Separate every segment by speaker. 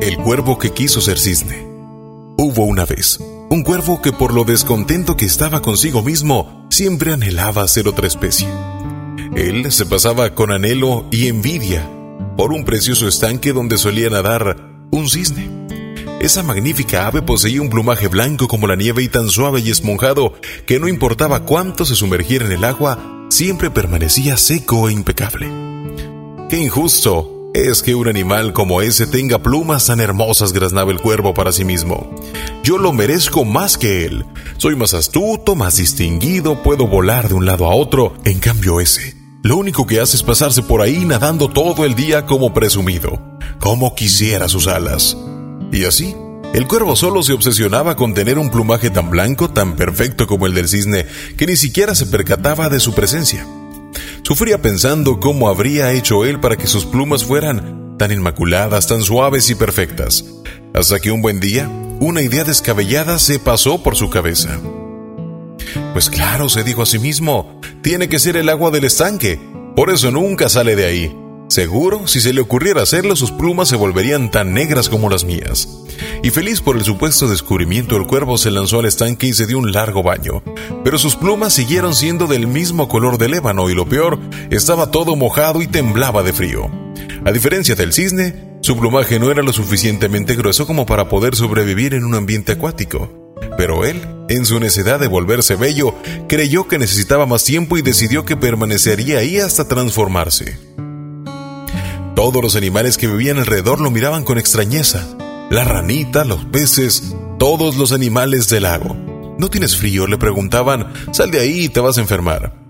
Speaker 1: El cuervo que quiso ser cisne. Hubo una vez un cuervo que por lo descontento que estaba consigo mismo, siempre anhelaba ser otra especie. Él se pasaba con anhelo y envidia por un precioso estanque donde solía nadar un cisne. Esa magnífica ave poseía un plumaje blanco como la nieve y tan suave y esponjado que no importaba cuánto se sumergiera en el agua, siempre permanecía seco e impecable. ¡Qué injusto! Es que un animal como ese tenga plumas tan hermosas, graznaba el cuervo para sí mismo. Yo lo merezco más que él. Soy más astuto, más distinguido, puedo volar de un lado a otro. En cambio ese, lo único que hace es pasarse por ahí nadando todo el día como presumido. Como quisiera sus alas. Y así, el cuervo solo se obsesionaba con tener un plumaje tan blanco, tan perfecto como el del cisne, que ni siquiera se percataba de su presencia. Sufría pensando cómo habría hecho él para que sus plumas fueran tan inmaculadas, tan suaves y perfectas, hasta que un buen día una idea descabellada se pasó por su cabeza. Pues claro, se dijo a sí mismo, tiene que ser el agua del estanque, por eso nunca sale de ahí. Seguro, si se le ocurriera hacerlo, sus plumas se volverían tan negras como las mías. Y feliz por el supuesto descubrimiento, el cuervo se lanzó al estanque y se dio un largo baño. Pero sus plumas siguieron siendo del mismo color del ébano y lo peor, estaba todo mojado y temblaba de frío. A diferencia del cisne, su plumaje no era lo suficientemente grueso como para poder sobrevivir en un ambiente acuático. Pero él, en su necesidad de volverse bello, creyó que necesitaba más tiempo y decidió que permanecería ahí hasta transformarse. Todos los animales que vivían alrededor lo miraban con extrañeza. La ranita, los peces, todos los animales del lago. ¿No tienes frío? le preguntaban. Sal de ahí y te vas a enfermar.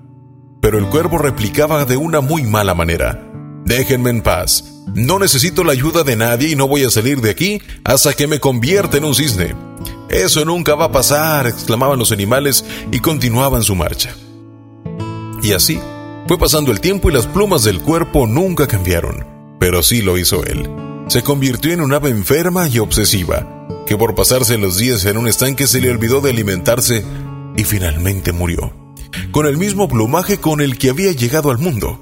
Speaker 1: Pero el cuervo replicaba de una muy mala manera. Déjenme en paz. No necesito la ayuda de nadie y no voy a salir de aquí hasta que me convierta en un cisne. Eso nunca va a pasar, exclamaban los animales y continuaban su marcha. Y así fue pasando el tiempo y las plumas del cuerpo nunca cambiaron pero sí lo hizo él. Se convirtió en un ave enferma y obsesiva, que por pasarse los días en un estanque se le olvidó de alimentarse y finalmente murió, con el mismo plumaje con el que había llegado al mundo.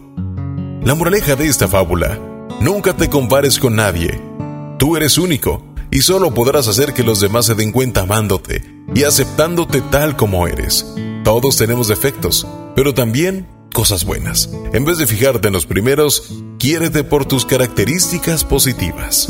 Speaker 1: La moraleja de esta fábula, nunca te compares con nadie. Tú eres único y solo podrás hacer que los demás se den cuenta amándote y aceptándote tal como eres. Todos tenemos defectos, pero también cosas buenas. En vez de fijarte en los primeros, quiérete por tus características positivas.